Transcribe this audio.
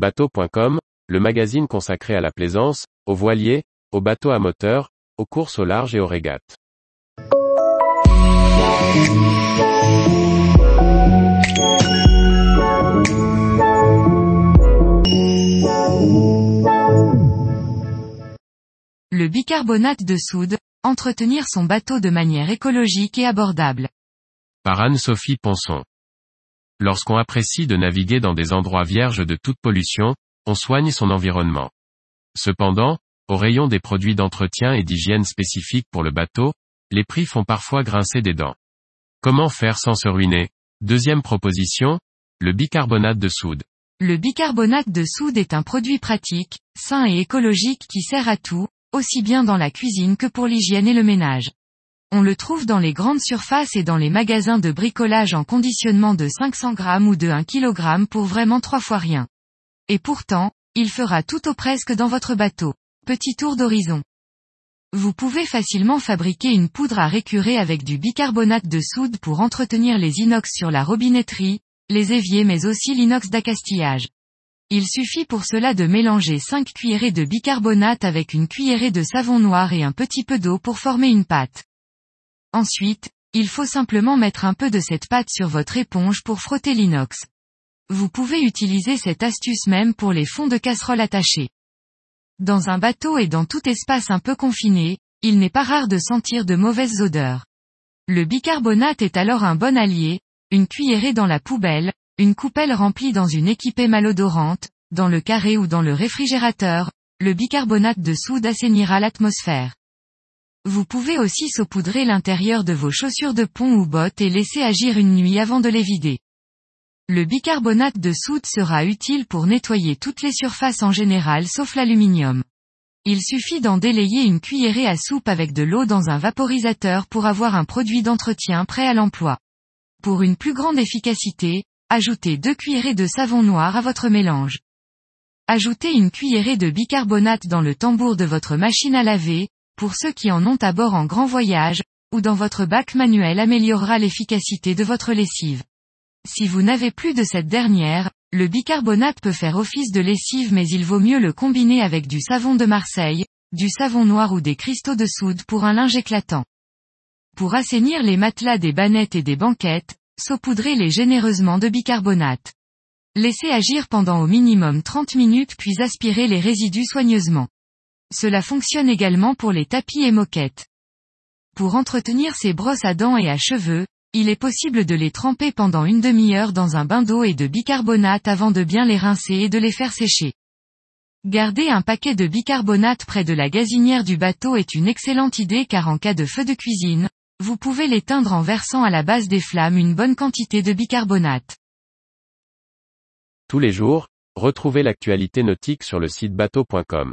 Bateau.com, le magazine consacré à la plaisance, aux voiliers, aux bateaux à moteur, aux courses au large et aux régates. Le bicarbonate de soude, entretenir son bateau de manière écologique et abordable. Par Anne-Sophie Ponson. Lorsqu'on apprécie de naviguer dans des endroits vierges de toute pollution, on soigne son environnement. Cependant, au rayon des produits d'entretien et d'hygiène spécifiques pour le bateau, les prix font parfois grincer des dents. Comment faire sans se ruiner? Deuxième proposition, le bicarbonate de soude. Le bicarbonate de soude est un produit pratique, sain et écologique qui sert à tout, aussi bien dans la cuisine que pour l'hygiène et le ménage. On le trouve dans les grandes surfaces et dans les magasins de bricolage en conditionnement de 500 grammes ou de 1 kg pour vraiment trois fois rien. Et pourtant, il fera tout au presque dans votre bateau. Petit tour d'horizon. Vous pouvez facilement fabriquer une poudre à récurer avec du bicarbonate de soude pour entretenir les inox sur la robinetterie, les éviers mais aussi l'inox d'accastillage. Il suffit pour cela de mélanger 5 cuillerées de bicarbonate avec une cuillerée de savon noir et un petit peu d'eau pour former une pâte. Ensuite, il faut simplement mettre un peu de cette pâte sur votre éponge pour frotter l'inox. Vous pouvez utiliser cette astuce même pour les fonds de casserole attachés. Dans un bateau et dans tout espace un peu confiné, il n'est pas rare de sentir de mauvaises odeurs. Le bicarbonate est alors un bon allié, une cuillerée dans la poubelle, une coupelle remplie dans une équipée malodorante, dans le carré ou dans le réfrigérateur, le bicarbonate de soude assainira l'atmosphère. Vous pouvez aussi saupoudrer l'intérieur de vos chaussures de pont ou bottes et laisser agir une nuit avant de les vider. Le bicarbonate de soude sera utile pour nettoyer toutes les surfaces en général sauf l'aluminium. Il suffit d'en délayer une cuillerée à soupe avec de l'eau dans un vaporisateur pour avoir un produit d'entretien prêt à l'emploi. Pour une plus grande efficacité, ajoutez deux cuillerées de savon noir à votre mélange. Ajoutez une cuillerée de bicarbonate dans le tambour de votre machine à laver, pour ceux qui en ont à bord en grand voyage, ou dans votre bac manuel améliorera l'efficacité de votre lessive. Si vous n'avez plus de cette dernière, le bicarbonate peut faire office de lessive mais il vaut mieux le combiner avec du savon de Marseille, du savon noir ou des cristaux de soude pour un linge éclatant. Pour assainir les matelas des bannettes et des banquettes, saupoudrez-les généreusement de bicarbonate. Laissez agir pendant au minimum 30 minutes puis aspirez les résidus soigneusement. Cela fonctionne également pour les tapis et moquettes. Pour entretenir ces brosses à dents et à cheveux, il est possible de les tremper pendant une demi-heure dans un bain d'eau et de bicarbonate avant de bien les rincer et de les faire sécher. Garder un paquet de bicarbonate près de la gazinière du bateau est une excellente idée car en cas de feu de cuisine, vous pouvez l'éteindre en versant à la base des flammes une bonne quantité de bicarbonate. Tous les jours, retrouvez l'actualité nautique sur le site bateau.com